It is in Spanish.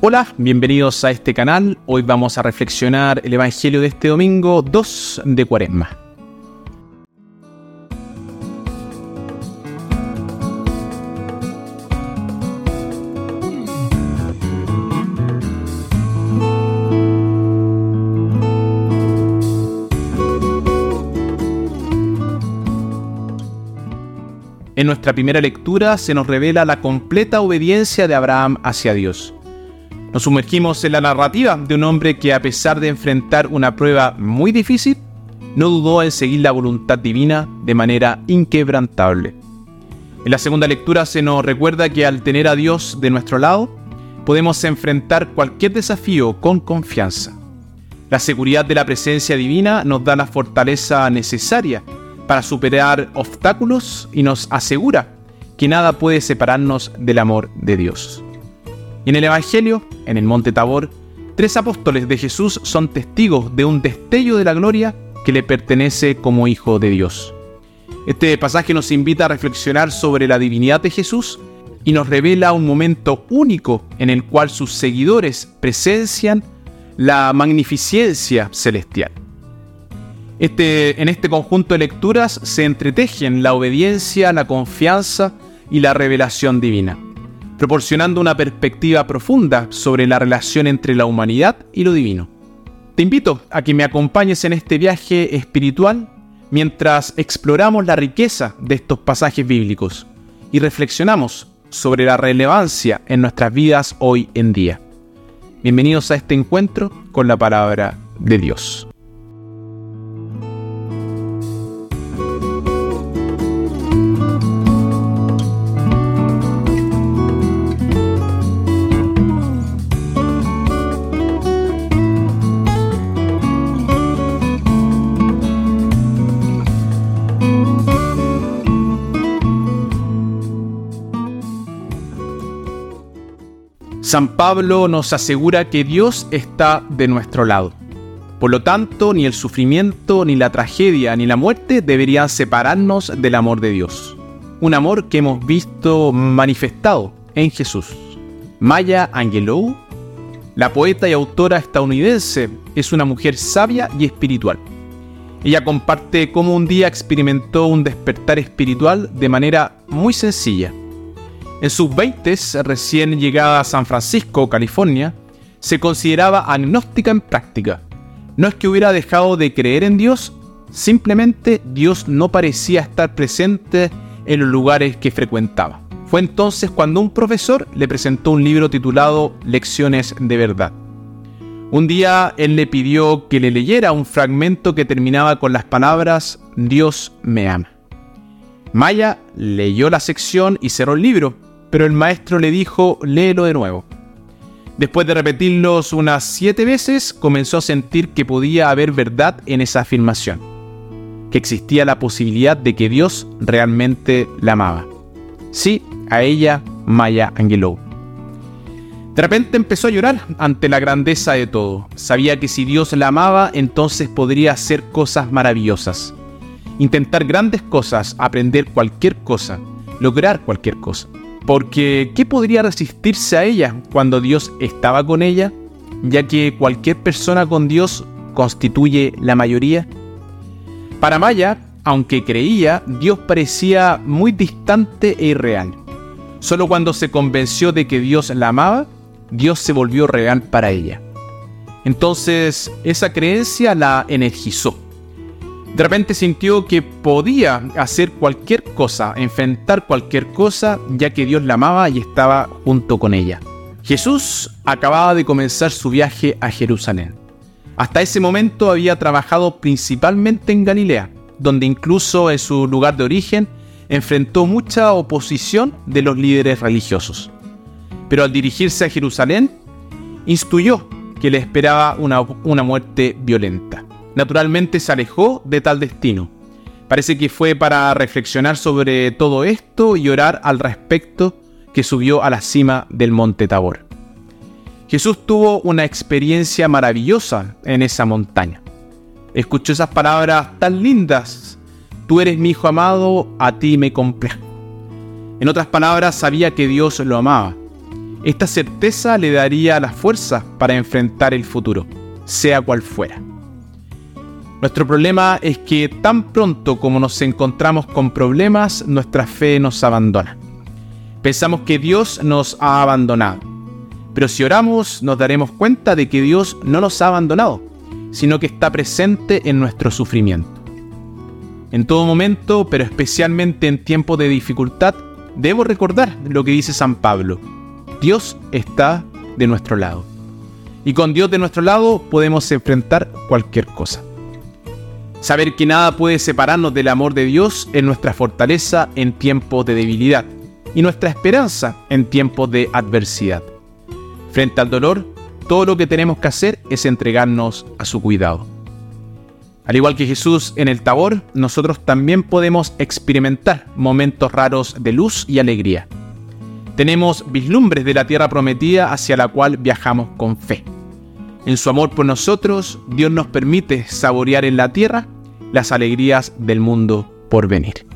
Hola, bienvenidos a este canal. Hoy vamos a reflexionar el Evangelio de este domingo 2 de Cuaresma. En nuestra primera lectura se nos revela la completa obediencia de Abraham hacia Dios. Nos sumergimos en la narrativa de un hombre que a pesar de enfrentar una prueba muy difícil, no dudó en seguir la voluntad divina de manera inquebrantable. En la segunda lectura se nos recuerda que al tener a Dios de nuestro lado, podemos enfrentar cualquier desafío con confianza. La seguridad de la presencia divina nos da la fortaleza necesaria para superar obstáculos y nos asegura que nada puede separarnos del amor de Dios. Y en el Evangelio, en el Monte Tabor, tres apóstoles de Jesús son testigos de un destello de la gloria que le pertenece como Hijo de Dios. Este pasaje nos invita a reflexionar sobre la divinidad de Jesús y nos revela un momento único en el cual sus seguidores presencian la magnificencia celestial. Este, en este conjunto de lecturas se entretejen la obediencia, la confianza y la revelación divina proporcionando una perspectiva profunda sobre la relación entre la humanidad y lo divino. Te invito a que me acompañes en este viaje espiritual mientras exploramos la riqueza de estos pasajes bíblicos y reflexionamos sobre la relevancia en nuestras vidas hoy en día. Bienvenidos a este encuentro con la palabra de Dios. San Pablo nos asegura que Dios está de nuestro lado. Por lo tanto, ni el sufrimiento, ni la tragedia, ni la muerte deberían separarnos del amor de Dios. Un amor que hemos visto manifestado en Jesús. Maya Angelou, la poeta y autora estadounidense, es una mujer sabia y espiritual. Ella comparte cómo un día experimentó un despertar espiritual de manera muy sencilla en sus 20, recién llegada a San Francisco, California, se consideraba agnóstica en práctica. No es que hubiera dejado de creer en Dios, simplemente Dios no parecía estar presente en los lugares que frecuentaba. Fue entonces cuando un profesor le presentó un libro titulado Lecciones de Verdad. Un día él le pidió que le leyera un fragmento que terminaba con las palabras Dios me ama. Maya leyó la sección y cerró el libro pero el maestro le dijo, léelo de nuevo. Después de repetirlos unas siete veces, comenzó a sentir que podía haber verdad en esa afirmación, que existía la posibilidad de que Dios realmente la amaba. Sí, a ella, Maya Angelou. De repente empezó a llorar ante la grandeza de todo. Sabía que si Dios la amaba, entonces podría hacer cosas maravillosas. Intentar grandes cosas, aprender cualquier cosa, lograr cualquier cosa. Porque ¿qué podría resistirse a ella cuando Dios estaba con ella? Ya que cualquier persona con Dios constituye la mayoría. Para Maya, aunque creía, Dios parecía muy distante e irreal. Solo cuando se convenció de que Dios la amaba, Dios se volvió real para ella. Entonces esa creencia la energizó de repente sintió que podía hacer cualquier cosa, enfrentar cualquier cosa, ya que Dios la amaba y estaba junto con ella. Jesús acababa de comenzar su viaje a Jerusalén. Hasta ese momento había trabajado principalmente en Galilea, donde incluso en su lugar de origen enfrentó mucha oposición de los líderes religiosos. Pero al dirigirse a Jerusalén, instruyó que le esperaba una, una muerte violenta naturalmente se alejó de tal destino. Parece que fue para reflexionar sobre todo esto y orar al respecto que subió a la cima del monte Tabor. Jesús tuvo una experiencia maravillosa en esa montaña. Escuchó esas palabras tan lindas. Tú eres mi hijo amado, a ti me complazco. En otras palabras, sabía que Dios lo amaba. Esta certeza le daría la fuerza para enfrentar el futuro, sea cual fuera. Nuestro problema es que tan pronto como nos encontramos con problemas, nuestra fe nos abandona. Pensamos que Dios nos ha abandonado. Pero si oramos, nos daremos cuenta de que Dios no nos ha abandonado, sino que está presente en nuestro sufrimiento. En todo momento, pero especialmente en tiempos de dificultad, debo recordar lo que dice San Pablo. Dios está de nuestro lado. Y con Dios de nuestro lado podemos enfrentar cualquier cosa. Saber que nada puede separarnos del amor de Dios es nuestra fortaleza en tiempos de debilidad y nuestra esperanza en tiempos de adversidad. Frente al dolor, todo lo que tenemos que hacer es entregarnos a su cuidado. Al igual que Jesús en el Tabor, nosotros también podemos experimentar momentos raros de luz y alegría. Tenemos vislumbres de la tierra prometida hacia la cual viajamos con fe. En su amor por nosotros, Dios nos permite saborear en la tierra las alegrías del mundo por venir.